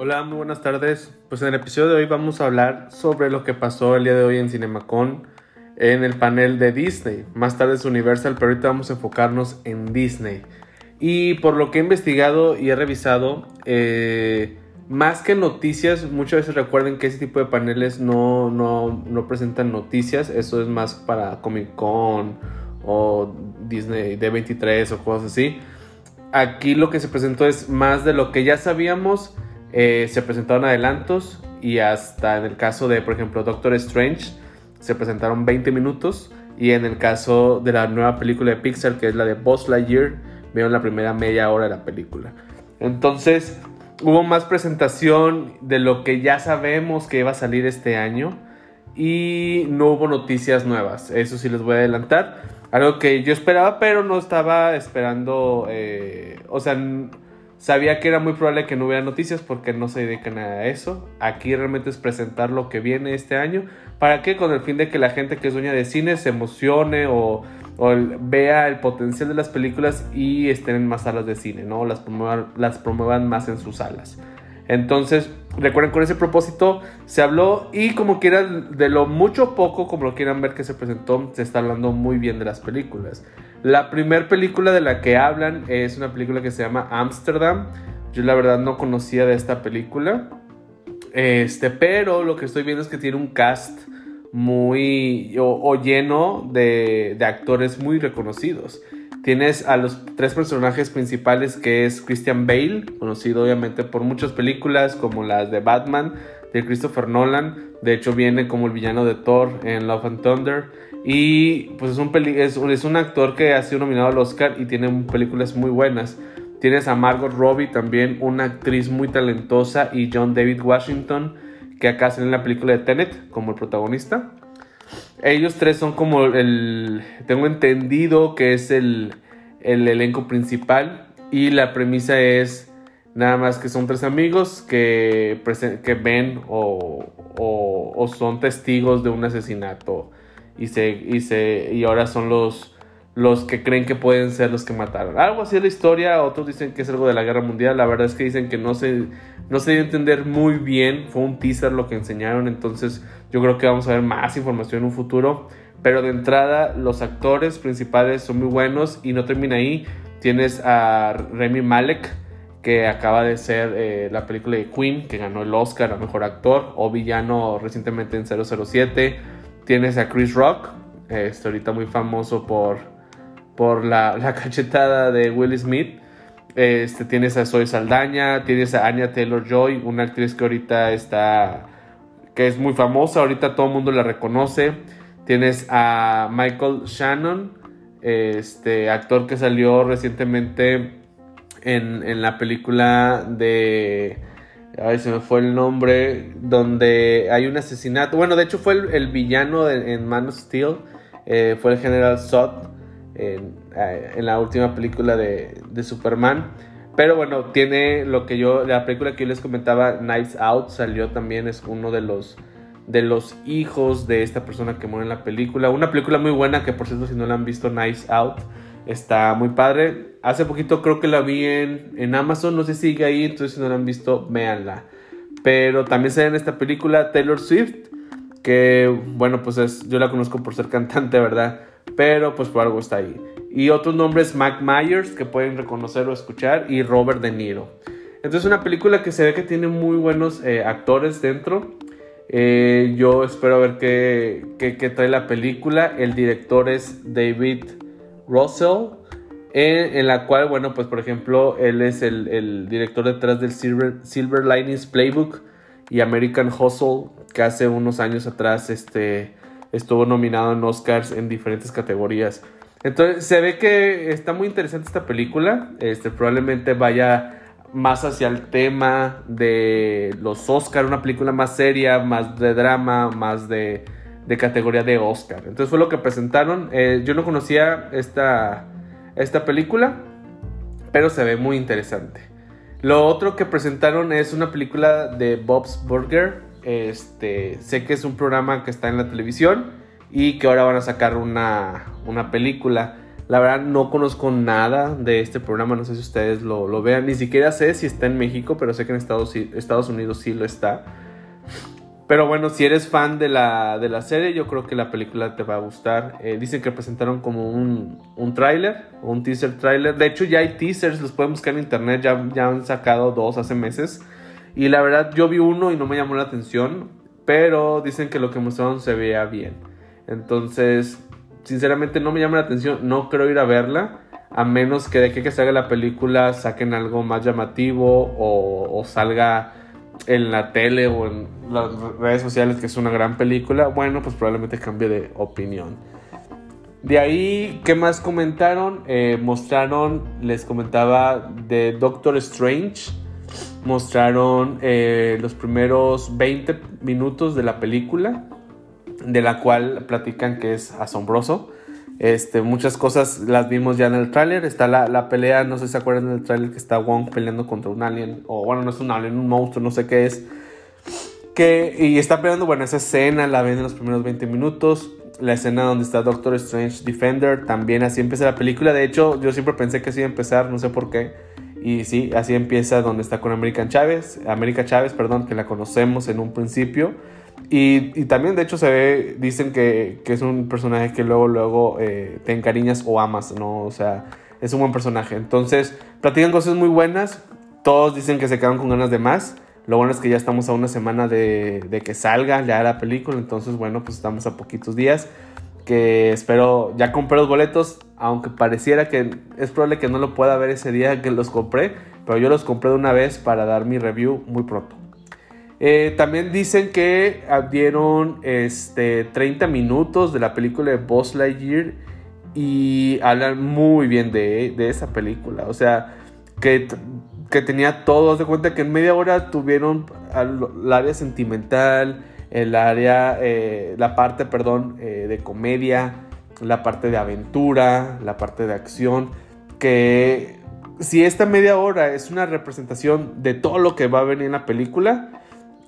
Hola, muy buenas tardes. Pues en el episodio de hoy vamos a hablar sobre lo que pasó el día de hoy en CinemaCon en el panel de Disney. Más tarde es Universal, pero ahorita vamos a enfocarnos en Disney. Y por lo que he investigado y he revisado, eh, más que noticias, muchas veces recuerden que ese tipo de paneles no, no, no presentan noticias. Eso es más para Comic Con o Disney D23 o cosas así. Aquí lo que se presentó es más de lo que ya sabíamos eh, se presentaron adelantos y hasta en el caso de, por ejemplo, Doctor Strange, se presentaron 20 minutos. Y en el caso de la nueva película de Pixar, que es la de Buzz Lightyear, vieron la primera media hora de la película. Entonces, hubo más presentación de lo que ya sabemos que iba a salir este año. Y no hubo noticias nuevas. Eso sí les voy a adelantar. Algo que yo esperaba, pero no estaba esperando. Eh, o sea Sabía que era muy probable que no hubiera noticias porque no se dedican a eso. Aquí realmente es presentar lo que viene este año. ¿Para qué? Con el fin de que la gente que es dueña de cine se emocione o, vea el potencial de las películas y estén en más salas de cine, ¿no? Las las promuevan más en sus salas. Entonces, recuerden, con ese propósito se habló y como quieran, de lo mucho o poco, como lo quieran ver que se presentó, se está hablando muy bien de las películas. La primera película de la que hablan es una película que se llama Amsterdam. Yo la verdad no conocía de esta película. Este, pero lo que estoy viendo es que tiene un cast muy o, lleno de, de actores muy reconocidos. Tienes a los tres personajes principales que es Christian Bale, conocido obviamente por muchas películas como las de Batman, de Christopher Nolan. De hecho viene como el villano de Thor en Love and Thunder. Y pues es un, es, un actor que ha sido nominado al Oscar y tiene películas muy buenas. Tienes a Margot Robbie también, una actriz muy talentosa, y John David Washington, que acá sale en la película de Tenet como el protagonista. Ellos tres son como el. Tengo entendido que es el, elenco principal. Y la premisa es nada más que son tres amigos que, que ven o, o, son testigos de un asesinato. Y, se, y, se, y ahora son los, los que creen que pueden ser los que mataron. Algo así es la historia. Otros dicen que es algo de la guerra mundial. La verdad es que dicen que no se, no se dio a entender muy bien. Fue un teaser lo que enseñaron. Entonces yo creo que vamos a ver más información en un futuro. Pero de entrada, los actores principales son muy buenos y no termina ahí. Tienes a Remy Malek, que acaba de ser eh, la película de Queen, que ganó el Oscar a Mejor Actor, o villano recientemente en 007. Tienes a Chris Rock, este, ahorita muy famoso por, por la, cachetada de Will Smith. Este, tienes a Zoe Saldaña, tienes a Anya Taylor Joy, una actriz que ahorita está que es muy famosa, ahorita todo el mundo la reconoce. Tienes a Michael Shannon, este actor que salió recientemente en, la película de... Ay, se me fue el nombre, donde hay un asesinato. Bueno, de hecho fue el, villano en, Man of Steel, eh, fue el general Zod en, eh, en, la última película de, de Superman. Pero bueno, tiene lo que yo, la película que yo les comentaba, Knives Out, salió también, es uno de los, de los hijos de esta persona que muere en la película. Una película muy buena que por cierto si no la han visto, Knives Out, está muy padre. Hace poquito creo que la vi en, en Amazon, no sé si sigue ahí, entonces si no la han visto, véanla. Pero también sale en esta película Taylor Swift, que bueno, pues es, yo la conozco por ser cantante, ¿verdad? Pero pues por algo está ahí. Y otros nombres, Mac Myers, que pueden reconocer o escuchar, y Robert De Niro. Entonces una película que se ve que tiene muy buenos eh, actores dentro. Eh, yo espero ver qué, qué, trae la película. El director es David Russell. En, la cual, bueno, pues por ejemplo, él es el, el director detrás del Silver, Silver Linings Playbook y American Hustle, que hace unos años atrás este, estuvo nominado en Oscars en diferentes categorías. Entonces se ve que está muy interesante esta película. Este, probablemente vaya más hacia el tema de los Oscar, una película más seria, más de drama, más de, categoría de Oscar. Entonces fue lo que presentaron. Eh, yo no conocía esta, esta película, pero se ve muy interesante. Lo otro que presentaron es una película de Bob's Burger. Este, sé que es un programa que está en la televisión y que ahora van a sacar una, una película. La verdad no conozco nada de este programa, no sé si ustedes lo, lo vean, ni siquiera sé si está en México, pero sé que en Estados, Unidos sí lo está. Pero bueno, si eres fan de la, de la serie, yo creo que la película te va a gustar. Eh, dicen que presentaron como un, un un teaser tráiler. De hecho, ya hay teasers, los pueden buscar en internet, ya, ya han sacado dos hace meses. Y la verdad, yo vi uno y no me llamó la atención, pero dicen que lo que mostraron se veía bien. Entonces, sinceramente no me llama la atención, no creo ir a verla. A menos que de que, que salga la película saquen algo más llamativo o, salga en la tele o en las redes sociales que es una gran película, bueno, pues probablemente cambie de opinión. De ahí, ¿qué más comentaron? Eh, mostraron, les comentaba, de Doctor Strange. Mostraron eh, los primeros 20 minutos de la película, de la cual platican que es asombroso. Este, muchas cosas las vimos ya en el tráiler. Está la, la, pelea, no sé si se acuerdan del tráiler que está Wong peleando contra un alien. O bueno, no es un alien, un monstruo, no sé qué es. Que, y está peleando, bueno, esa escena la ven en los primeros 20 minutos. La escena donde está Doctor Strange Defender, también así empieza la película. De hecho, yo siempre pensé que así iba a empezar, no sé por qué. Y sí, así empieza donde está con American Chávez, América Chávez, perdón, que la conocemos en un principio. Y, también, de hecho, se ve, dicen que, es un personaje que luego, luego eh, te encariñas o amas, ¿no? O sea, es un buen personaje. Entonces, platican cosas muy buenas. Todos dicen que se quedan con ganas de más. Lo bueno es que ya estamos a una semana de, de que salga ya la película. Entonces, bueno, pues estamos a poquitos días. Que espero, ya compré los boletos. Aunque pareciera que es probable que no lo pueda ver ese día que los compré. Pero yo los compré de una vez para dar mi review muy pronto. Eh, también dicen que dieron este, 30 minutos de la película de Boss Lightyear y hablan muy bien de, esa película. O sea, que, que tenía todo. de cuenta que en media hora tuvieron el área sentimental, el área, eh, la parte, perdón, eh, de comedia, la parte de aventura, la parte de acción. Que si esta media hora es una representación de todo lo que va a venir en la película,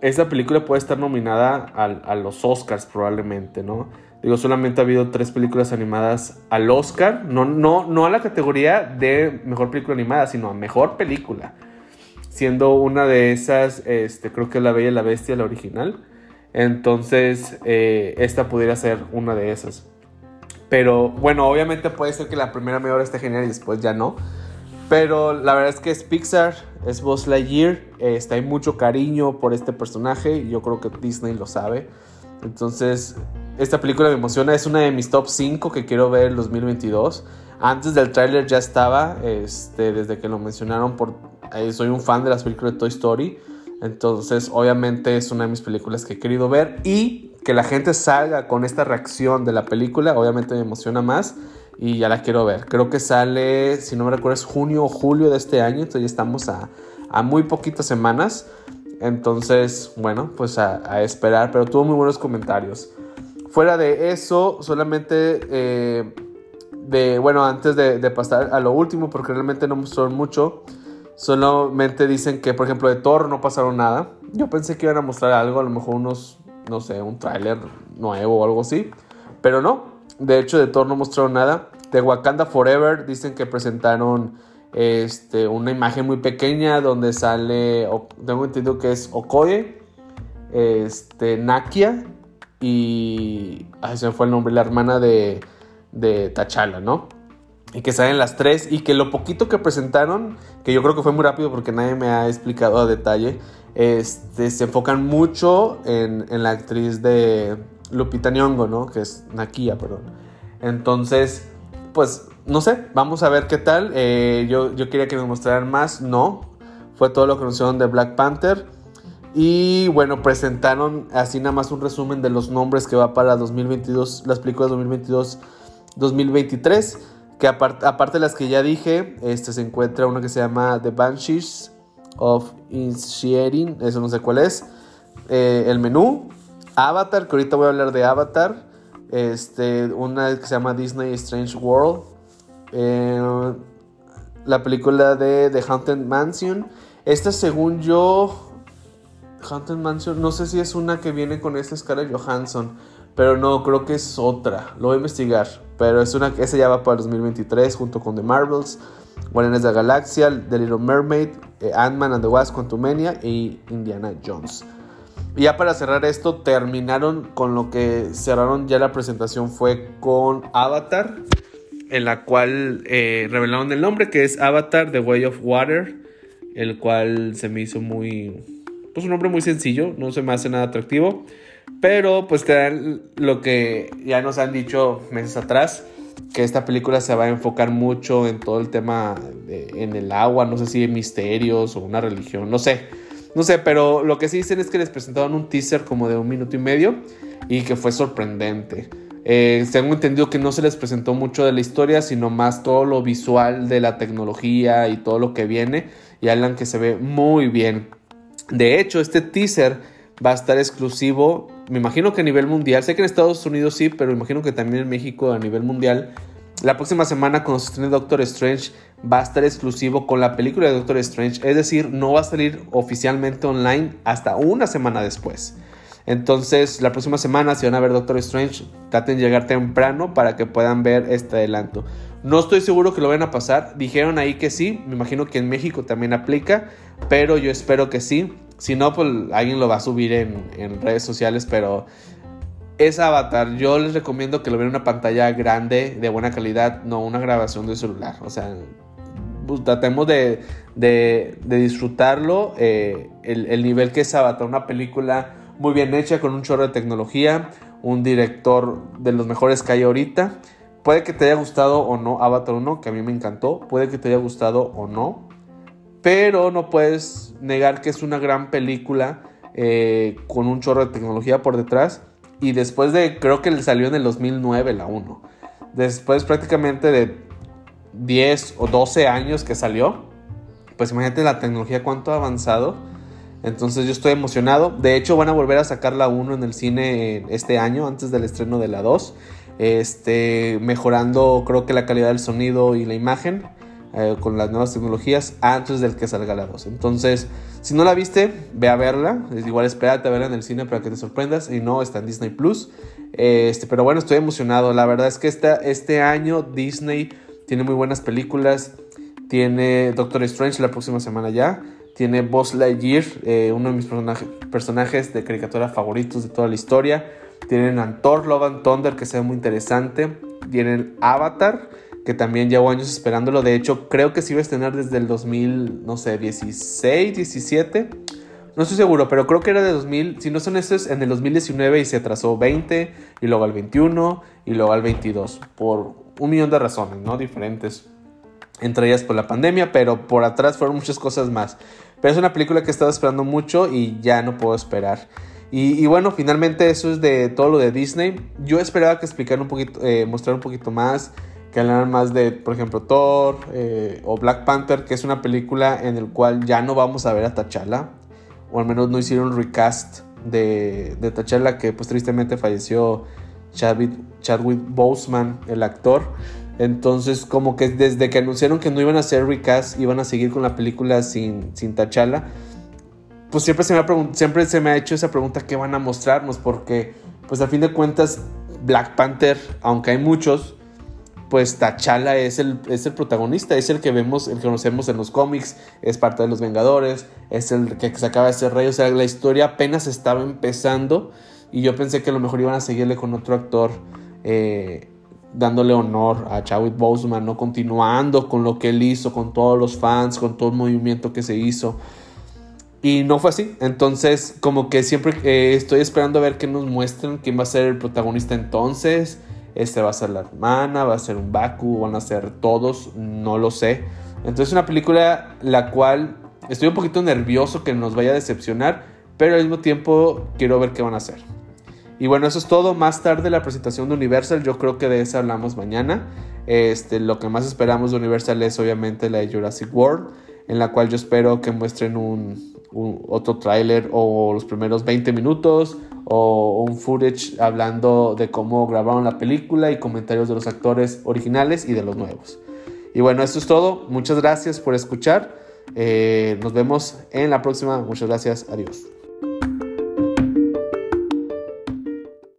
esa película puede estar nominada a, los Oscars probablemente, ¿no? Digo, solamente ha habido tres películas animadas al Oscar, no, no, no a la categoría de mejor película animada, sino a mejor película. Siendo una de esas, este, creo que La Bella y la Bestia, la original. Entonces, eh, esta pudiera ser una de esas. Pero bueno, obviamente puede ser que la primera media esté genial y después ya no. Pero la verdad es que es Pixar, es Buzz Lightyear, este, hay mucho cariño por este personaje y yo creo que Disney lo sabe. Entonces, esta película me emociona, es una de mis top 5 que quiero ver en 2022. Antes del tráiler ya estaba, este, desde que lo mencionaron, por, eh, soy un fan de las películas de Toy Story. Entonces, obviamente es una de mis películas que he querido ver y que la gente salga con esta reacción de la película, obviamente me emociona más y ya la quiero ver. Creo que sale, si no me recuerdo, es junio o julio de este año, entonces ya estamos a, muy poquitas semanas. Entonces, bueno, pues a, esperar, pero tuvo muy buenos comentarios. Fuera de eso, solamente eh, de, bueno, antes de, de, pasar a lo último, porque realmente no mostraron mucho, solamente dicen que, por ejemplo, de Thor no pasaron nada. Yo pensé que iban a mostrar algo, a lo mejor unos, no sé, un tráiler nuevo o algo así, pero no, de hecho, de Thor no mostraron nada. De Wakanda Forever dicen que presentaron este, una imagen muy pequeña donde sale, tengo entendido que es Okoye, este, Nakia y... Ay, se me fue el nombre, la hermana de, de T'Challa, ¿no? Y que salen las tres y que lo poquito que presentaron, que yo creo que fue muy rápido porque nadie me ha explicado a detalle, este, se enfocan mucho en, en la actriz de Lupita Nyong'o, ¿no? Que es Nakia, perdón. Entonces, pues, no sé, vamos a ver qué tal. Eh, yo, yo quería que me mostraran más, no. Fue todo lo que anunciaron de Black Panther. Y bueno, presentaron así nada más un resumen de los nombres que va para 2022, las películas 2022-2023. Que aparte de las que ya dije, este, se encuentra una que se llama The Banshees of Inisherin, eso no sé cuál es. Eh, el menú, Avatar, que ahorita voy a hablar de Avatar. Este, una que se llama Disney Strange World. Eh, la película de The Haunted Mansion. Esta, según yo, Haunted Mansion, no sé si es una que viene con esta Scarlett Johansson. Pero no, creo que es otra. Lo voy a investigar. Pero es una, esa ya va para el 2023 junto con The Marvels, Guardianes de la Galaxia, The Little Mermaid, eh, Ant-Man and the Wasp, Quantumania y Indiana Jones. Y ya para cerrar esto, terminaron con lo que cerraron ya la presentación fue con Avatar, en la cual eh, revelaron el nombre que es Avatar The Way of Water, el cual se me hizo muy, pues un nombre muy sencillo, no se me hace nada atractivo, pero pues te dan lo que ya nos han dicho meses atrás, que esta película se va a enfocar mucho en todo el tema en el agua, no sé si en misterios o una religión, no sé no sé, pero lo que sí dicen es que les presentaron un teaser como de un minuto y medio y que fue sorprendente. Eh, tengo entendido que no se les presentó mucho de la historia, sino más todo lo visual de la tecnología y todo lo que viene. Y hablan que se ve muy bien. De hecho, este teaser va a estar exclusivo, me imagino que a nivel mundial. Sé que en Estados Unidos sí, pero me imagino que también en México a nivel mundial la próxima semana cuando se estrene Doctor Strange va a estar exclusivo con la película de Doctor Strange, es decir, no va a salir oficialmente online hasta una semana después. Entonces, la próxima semana, si van a ver Doctor Strange, traten de llegar temprano para que puedan ver este adelanto. No estoy seguro que lo vayan a pasar. Dijeron ahí que sí. Me imagino que en México también aplica. Pero yo espero que sí. Si no, pues alguien lo va a subir en, en redes sociales. Pero es Avatar. Yo les recomiendo que lo vean en una pantalla grande, de buena calidad, no una grabación de celular. O sea, pues, tratemos de, disfrutarlo. Eh, el, nivel que es Avatar, una película muy bien hecha, con un chorro de tecnología, un director de los mejores que hay ahorita. Puede que te haya gustado o no Avatar 1, que a mí me encantó. Puede que te haya gustado o no. Pero no puedes negar que es una gran película eh, con un chorro de tecnología por detrás y después de, creo que le salió en el 2009 la 1. Después prácticamente de 10 o 12 años que salió. Pues imagínate la tecnología cuánto ha avanzado. Entonces yo estoy emocionado. De hecho van a volver a sacar la 1 en el cine este año, antes del estreno de la 2. Este, mejorando creo que la calidad del sonido y la imagen. Eh, con las nuevas tecnologías antes del que salga la 2. Entonces, si no la viste, ve a verla. Es igual espérate a verla en el cine para que te sorprendas. Y no, está en Disney Plus. Este, pero bueno, estoy emocionado. La verdad es que este año Disney tiene muy buenas películas. Tiene Doctor Strange la próxima semana ya. Tiene Buzz Lightyear, eh, uno de mis personajes de caricatura favoritos de toda la historia. Tienen Thor, Love and Thunder, que sea muy interesante. Tienen Avatar que también llevo años esperándolo. De hecho, creo que sí iba a estrenar desde el 2000, no sé, 16, 17. No estoy seguro, pero creo que era de 2000. Si no son esos, en el 2019 y se atrasó 20, y luego al 21, y luego al 22. Por un millón de razones, ¿no? Diferentes. Entre ellas por la pandemia, pero por atrás fueron muchas cosas más. Pero es una película que he estado esperando mucho y ya no puedo esperar. Y, bueno, finalmente eso es de todo lo de Disney. Yo esperaba que explicara un poquito, eh, mostrar un poquito más que hablan más de, por ejemplo, Thor eh, o Black Panther, que es una película en el cual ya no vamos a ver a T'Challa, o al menos no hicieron recast de, de T'Challa, que pues tristemente falleció Chadwick, Chadwick Boseman, el actor. Entonces, como que desde que anunciaron que no iban a hacer recast, iban a seguir con la película sin, sin T'Challa, pues siempre se, me ha siempre se me ha hecho esa pregunta, ¿qué van a mostrarnos? Porque, pues a fin de cuentas, Black Panther, aunque hay muchos, pues T'Challa es el, es el protagonista, es el que vemos, el que conocemos en los cómics, es parte de los Vengadores, es el que se acaba de ser rey, o sea, la historia apenas estaba empezando y yo pensé que a lo mejor iban a seguirle con otro actor eh, dándole honor a Chadwick Boseman, ¿no? continuando con lo que él hizo, con todos los fans, con todo el movimiento que se hizo. Y no fue así. Entonces, como que siempre eh, estoy esperando a ver qué nos muestran, quién va a ser el protagonista entonces este va a ser la hermana, va a ser un Baku, van a ser todos, no lo sé. Entonces una película la cual estoy un poquito nervioso que nos vaya a decepcionar, pero al mismo tiempo quiero ver qué van a hacer. Y bueno, eso es todo. Más tarde la presentación de Universal, yo creo que de esa hablamos mañana. Este, lo que más esperamos de Universal es obviamente la de Jurassic World, en la cual yo espero que muestren un, otro tráiler o los primeros 20 minutos o un footage hablando de cómo grabaron la película y comentarios de los actores originales y de los nuevos. Y bueno, esto es todo. Muchas gracias por escuchar. Eh, nos vemos en la próxima. Muchas gracias. Adiós.